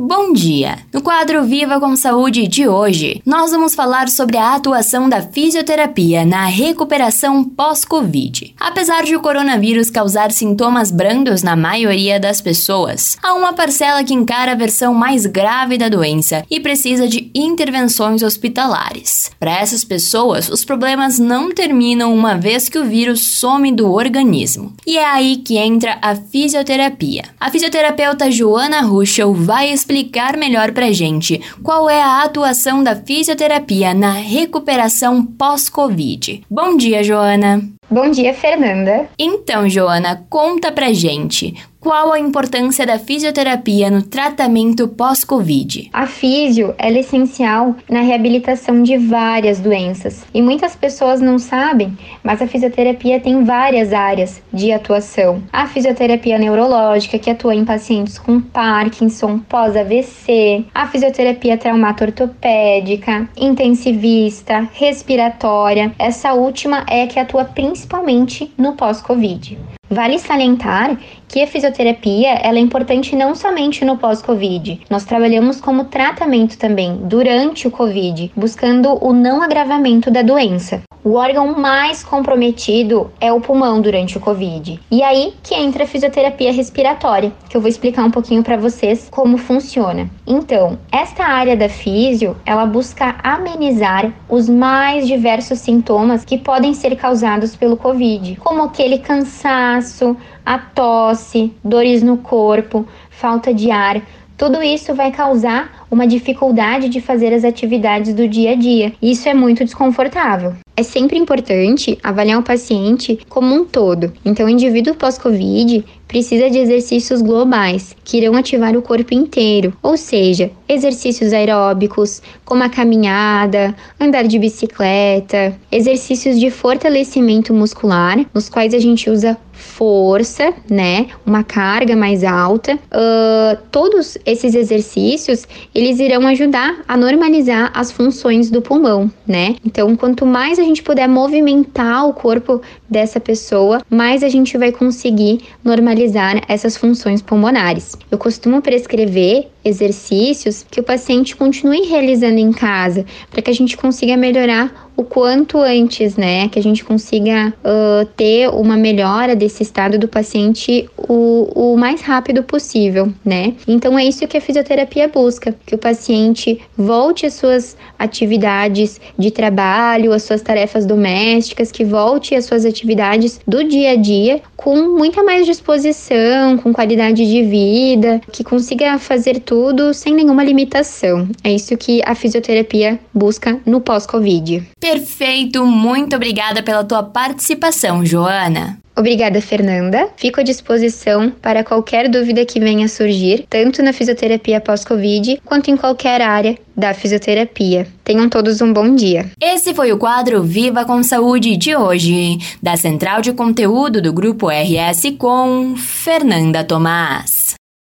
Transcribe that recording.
Bom dia! No quadro Viva com Saúde de hoje, nós vamos falar sobre a atuação da fisioterapia na recuperação pós-Covid. Apesar de o coronavírus causar sintomas brandos na maioria das pessoas, há uma parcela que encara a versão mais grave da doença e precisa de intervenções hospitalares. Para essas pessoas, os problemas não terminam uma vez que o vírus some do organismo. E é aí que entra a fisioterapia. A fisioterapeuta Joana Ruschel vai explicar explicar melhor pra gente qual é a atuação da fisioterapia na recuperação pós-Covid. Bom dia, Joana! Bom dia, Fernanda. Então, Joana, conta pra gente. Qual a importância da fisioterapia no tratamento pós-Covid? A físio é essencial na reabilitação de várias doenças e muitas pessoas não sabem, mas a fisioterapia tem várias áreas de atuação. A fisioterapia neurológica, que atua em pacientes com Parkinson, pós-AVC, a fisioterapia traumato-ortopédica, intensivista, respiratória. Essa última é que atua principalmente no pós-Covid. Vale salientar que a fisioterapia ela é importante não somente no pós-Covid. Nós trabalhamos como tratamento também durante o Covid, buscando o não agravamento da doença. O órgão mais comprometido é o pulmão durante o Covid. E aí que entra a fisioterapia respiratória, que eu vou explicar um pouquinho para vocês como funciona. Então, esta área da físio, ela busca amenizar os mais diversos sintomas que podem ser causados pelo Covid, como aquele cansaço, a tosse, dores no corpo, falta de ar, tudo isso vai causar uma dificuldade de fazer as atividades do dia a dia. Isso é muito desconfortável. É sempre importante avaliar o paciente como um todo. Então, o indivíduo pós-Covid precisa de exercícios globais que irão ativar o corpo inteiro, ou seja, exercícios aeróbicos, como a caminhada, andar de bicicleta, exercícios de fortalecimento muscular, nos quais a gente usa força, né, uma carga mais alta. Uh, todos esses exercícios eles irão ajudar a normalizar as funções do pulmão, né? Então, quanto mais a gente puder movimentar o corpo dessa pessoa, mais a gente vai conseguir normalizar essas funções pulmonares. Eu costumo prescrever exercícios que o paciente continue realizando em casa, para que a gente consiga melhorar o quanto antes, né? Que a gente consiga uh, ter uma melhora desse estado do paciente o, o mais rápido possível, né? Então é isso que a fisioterapia busca, que o paciente volte às suas atividades de trabalho, às suas tarefas domésticas, que volte às suas atividades do dia a dia com muita mais disposição, com qualidade de vida, que consiga fazer tudo sem nenhuma limitação. É isso que a fisioterapia busca no pós-Covid. Perfeito, muito obrigada pela tua participação, Joana. Obrigada, Fernanda. Fico à disposição para qualquer dúvida que venha a surgir, tanto na fisioterapia pós-Covid quanto em qualquer área da fisioterapia. Tenham todos um bom dia. Esse foi o quadro Viva com Saúde de hoje, da Central de Conteúdo do Grupo RS com Fernanda Tomás.